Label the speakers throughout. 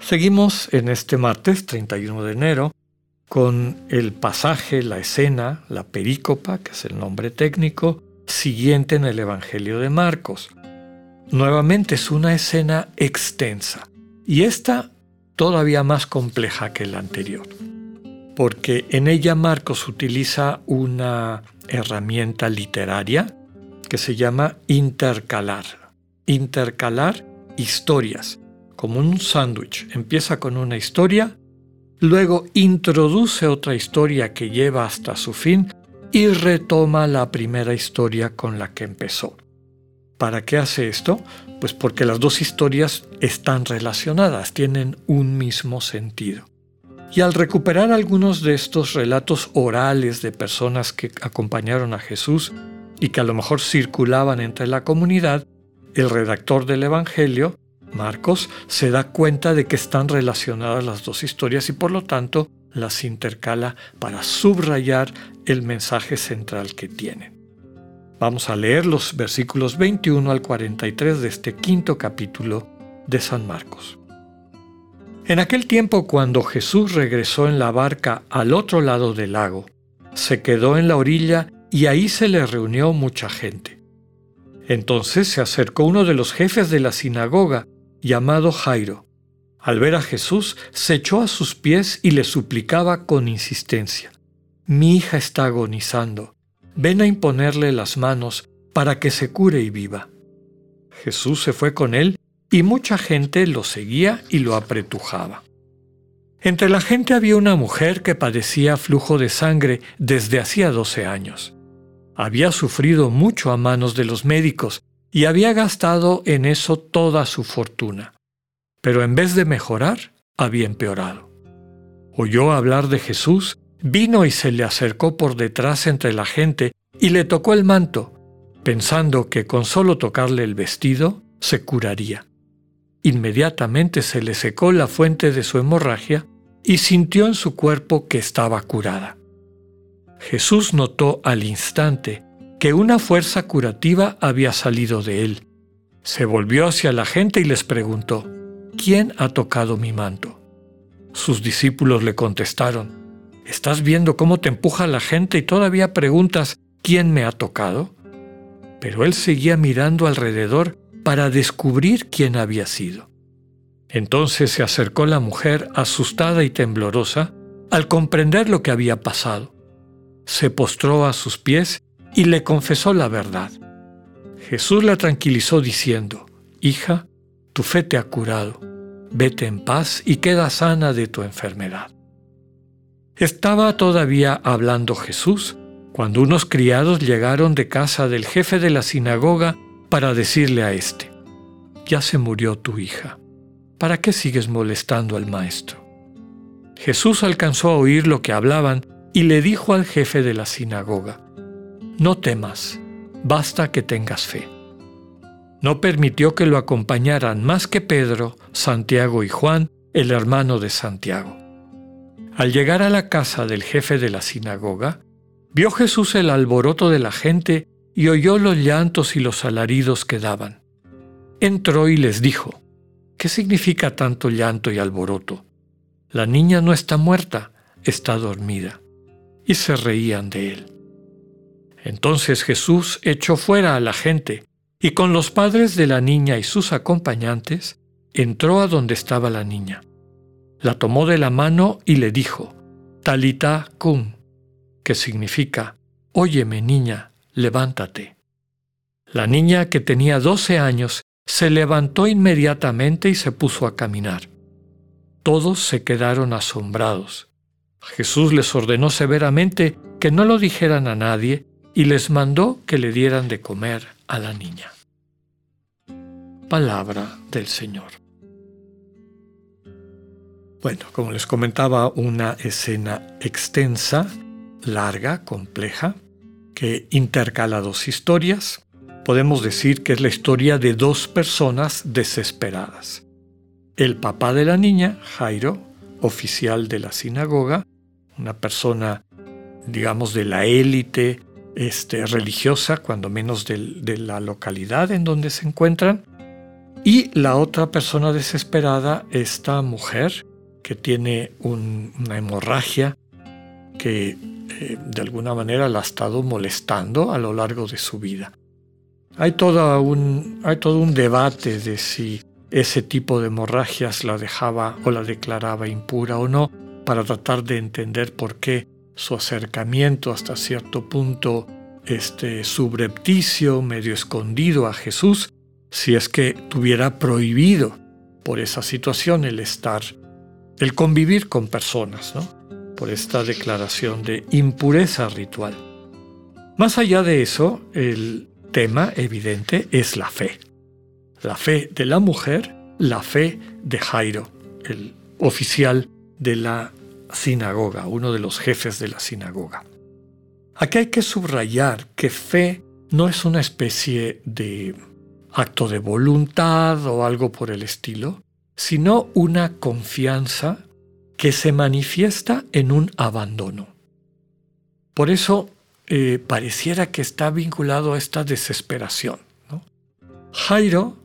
Speaker 1: Seguimos en este martes 31 de enero con el pasaje, la escena, la perícopa, que es el nombre técnico, siguiente en el Evangelio de Marcos. Nuevamente es una escena extensa y esta todavía más compleja que la anterior, porque en ella Marcos utiliza una herramienta literaria que se llama intercalar. Intercalar historias como un sándwich. Empieza con una historia, luego introduce otra historia que lleva hasta su fin y retoma la primera historia con la que empezó. ¿Para qué hace esto? Pues porque las dos historias están relacionadas, tienen un mismo sentido. Y al recuperar algunos de estos relatos orales de personas que acompañaron a Jesús y que a lo mejor circulaban entre la comunidad, el redactor del Evangelio Marcos se da cuenta de que están relacionadas las dos historias y por lo tanto las intercala para subrayar el mensaje central que tienen. Vamos a leer los versículos 21 al 43 de este quinto capítulo de San Marcos. En aquel tiempo cuando Jesús regresó en la barca al otro lado del lago, se quedó en la orilla y ahí se le reunió mucha gente. Entonces se acercó uno de los jefes de la sinagoga llamado Jairo. Al ver a Jesús, se echó a sus pies y le suplicaba con insistencia, Mi hija está agonizando, ven a imponerle las manos para que se cure y viva. Jesús se fue con él y mucha gente lo seguía y lo apretujaba. Entre la gente había una mujer que padecía flujo de sangre desde hacía doce años. Había sufrido mucho a manos de los médicos y había gastado en eso toda su fortuna. Pero en vez de mejorar, había empeorado. Oyó hablar de Jesús, vino y se le acercó por detrás entre la gente y le tocó el manto, pensando que con solo tocarle el vestido se curaría. Inmediatamente se le secó la fuente de su hemorragia y sintió en su cuerpo que estaba curada. Jesús notó al instante que una fuerza curativa había salido de él. Se volvió hacia la gente y les preguntó, ¿quién ha tocado mi manto? Sus discípulos le contestaron, ¿estás viendo cómo te empuja la gente y todavía preguntas, ¿quién me ha tocado? Pero él seguía mirando alrededor para descubrir quién había sido. Entonces se acercó la mujer, asustada y temblorosa, al comprender lo que había pasado. Se postró a sus pies y le confesó la verdad. Jesús la tranquilizó diciendo, Hija, tu fe te ha curado, vete en paz y queda sana de tu enfermedad. Estaba todavía hablando Jesús cuando unos criados llegaron de casa del jefe de la sinagoga para decirle a éste, Ya se murió tu hija, ¿para qué sigues molestando al maestro? Jesús alcanzó a oír lo que hablaban y le dijo al jefe de la sinagoga, no temas, basta que tengas fe. No permitió que lo acompañaran más que Pedro, Santiago y Juan, el hermano de Santiago. Al llegar a la casa del jefe de la sinagoga, vio Jesús el alboroto de la gente y oyó los llantos y los alaridos que daban. Entró y les dijo, ¿qué significa tanto llanto y alboroto? La niña no está muerta, está dormida. Y se reían de él. Entonces Jesús echó fuera a la gente y con los padres de la niña y sus acompañantes entró a donde estaba la niña. La tomó de la mano y le dijo, Talita cum, que significa, Óyeme niña, levántate. La niña, que tenía doce años, se levantó inmediatamente y se puso a caminar. Todos se quedaron asombrados. Jesús les ordenó severamente que no lo dijeran a nadie y les mandó que le dieran de comer a la niña. Palabra del Señor. Bueno, como les comentaba, una escena extensa, larga, compleja, que intercala dos historias. Podemos decir que es la historia de dos personas desesperadas. El papá de la niña, Jairo, oficial de la sinagoga, una persona, digamos, de la élite este, religiosa, cuando menos de la localidad en donde se encuentran, y la otra persona desesperada, esta mujer que tiene una hemorragia que eh, de alguna manera la ha estado molestando a lo largo de su vida. Hay, un, hay todo un debate de si ese tipo de hemorragias la dejaba o la declaraba impura o no, para tratar de entender por qué su acercamiento hasta cierto punto este subrepticio, medio escondido a Jesús, si es que tuviera prohibido por esa situación el estar, el convivir con personas, ¿no? por esta declaración de impureza ritual. Más allá de eso, el tema evidente es la fe. La fe de la mujer, la fe de Jairo, el oficial de la sinagoga, uno de los jefes de la sinagoga. Aquí hay que subrayar que fe no es una especie de acto de voluntad o algo por el estilo, sino una confianza que se manifiesta en un abandono. Por eso eh, pareciera que está vinculado a esta desesperación. Jairo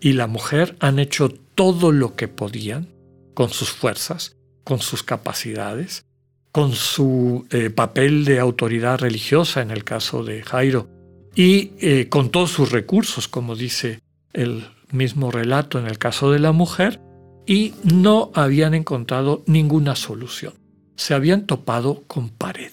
Speaker 1: y la mujer han hecho todo lo que podían con sus fuerzas, con sus capacidades, con su eh, papel de autoridad religiosa en el caso de Jairo y eh, con todos sus recursos, como dice el mismo relato en el caso de la mujer, y no habían encontrado ninguna solución. Se habían topado con pared.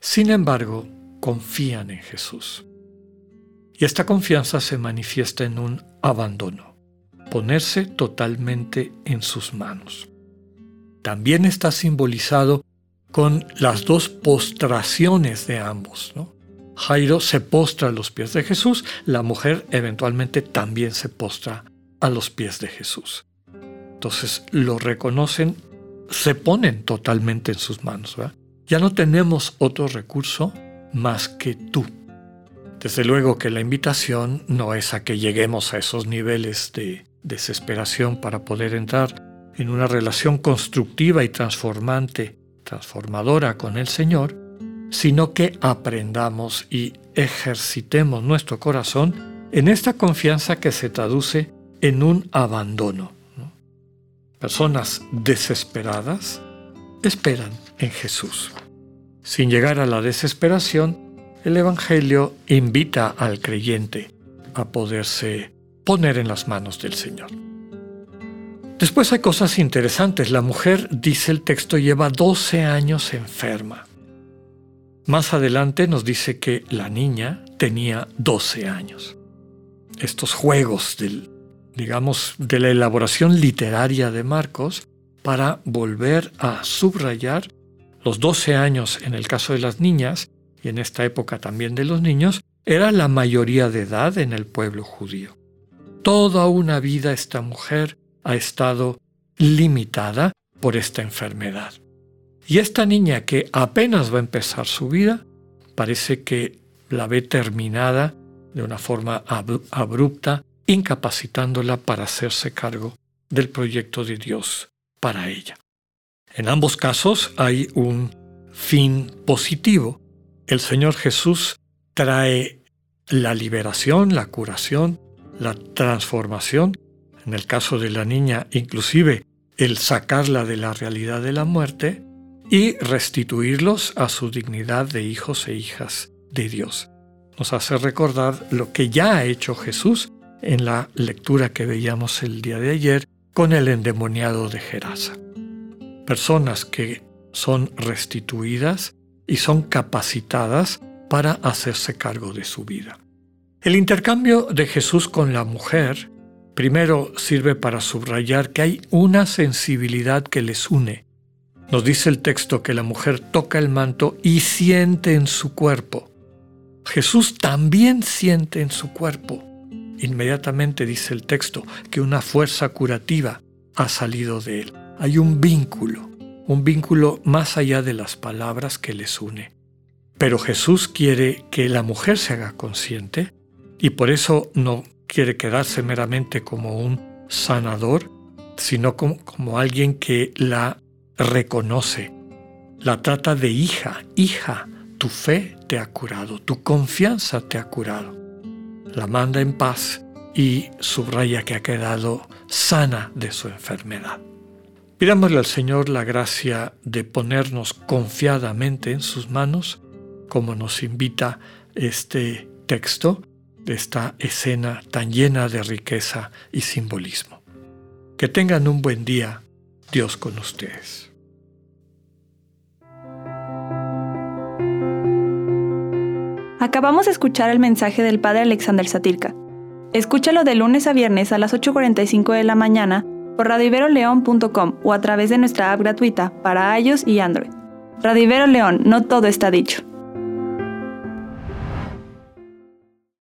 Speaker 1: Sin embargo, confían en Jesús. Y esta confianza se manifiesta en un abandono, ponerse totalmente en sus manos. También está simbolizado con las dos postraciones de ambos. Jairo se postra a los pies de Jesús, la mujer eventualmente también se postra a los pies de Jesús. Entonces lo reconocen, se ponen totalmente en sus manos. Ya no tenemos otro recurso más que tú. Desde luego que la invitación no es a que lleguemos a esos niveles de desesperación para poder entrar en una relación constructiva y transformante transformadora con el Señor, sino que aprendamos y ejercitemos nuestro corazón en esta confianza que se traduce en un abandono. Personas desesperadas esperan en Jesús. Sin llegar a la desesperación, el Evangelio invita al creyente a poderse poner en las manos del Señor. Después hay cosas interesantes. La mujer, dice el texto, lleva 12 años enferma. Más adelante nos dice que la niña tenía 12 años. Estos juegos del, digamos, de la elaboración literaria de Marcos para volver a subrayar los 12 años en el caso de las niñas y en esta época también de los niños, era la mayoría de edad en el pueblo judío. Toda una vida esta mujer ha estado limitada por esta enfermedad. Y esta niña que apenas va a empezar su vida, parece que la ve terminada de una forma abrupta, incapacitándola para hacerse cargo del proyecto de Dios para ella. En ambos casos hay un fin positivo. El Señor Jesús trae la liberación, la curación, la transformación en el caso de la niña inclusive el sacarla de la realidad de la muerte y restituirlos a su dignidad de hijos e hijas de Dios. Nos hace recordar lo que ya ha hecho Jesús en la lectura que veíamos el día de ayer con el endemoniado de Gerasa. Personas que son restituidas y son capacitadas para hacerse cargo de su vida. El intercambio de Jesús con la mujer Primero sirve para subrayar que hay una sensibilidad que les une. Nos dice el texto que la mujer toca el manto y siente en su cuerpo. Jesús también siente en su cuerpo. Inmediatamente dice el texto que una fuerza curativa ha salido de él. hay un vínculo, un vínculo más allá de las palabras que les une. Pero Jesús quiere que la mujer se haga consciente y por eso no quiere quedarse meramente como un sanador, sino como, alguien que la reconoce, la trata de hija, hija, tu fe te ha curado, tu confianza te ha curado. La manda en paz y subraya que ha quedado sana de su enfermedad. Pidámosle al Señor la gracia de ponernos confiadamente en sus manos, como nos invita este texto de esta escena tan llena de riqueza y simbolismo. Que tengan un buen día, Dios con ustedes.
Speaker 2: Acabamos de escuchar el mensaje del Padre Alexander Satirka. Escúchalo de lunes a viernes a las 8.45 de la mañana por radiveroleón.com o a través de nuestra app gratuita para iOS y Android. Radivero León, no todo está dicho.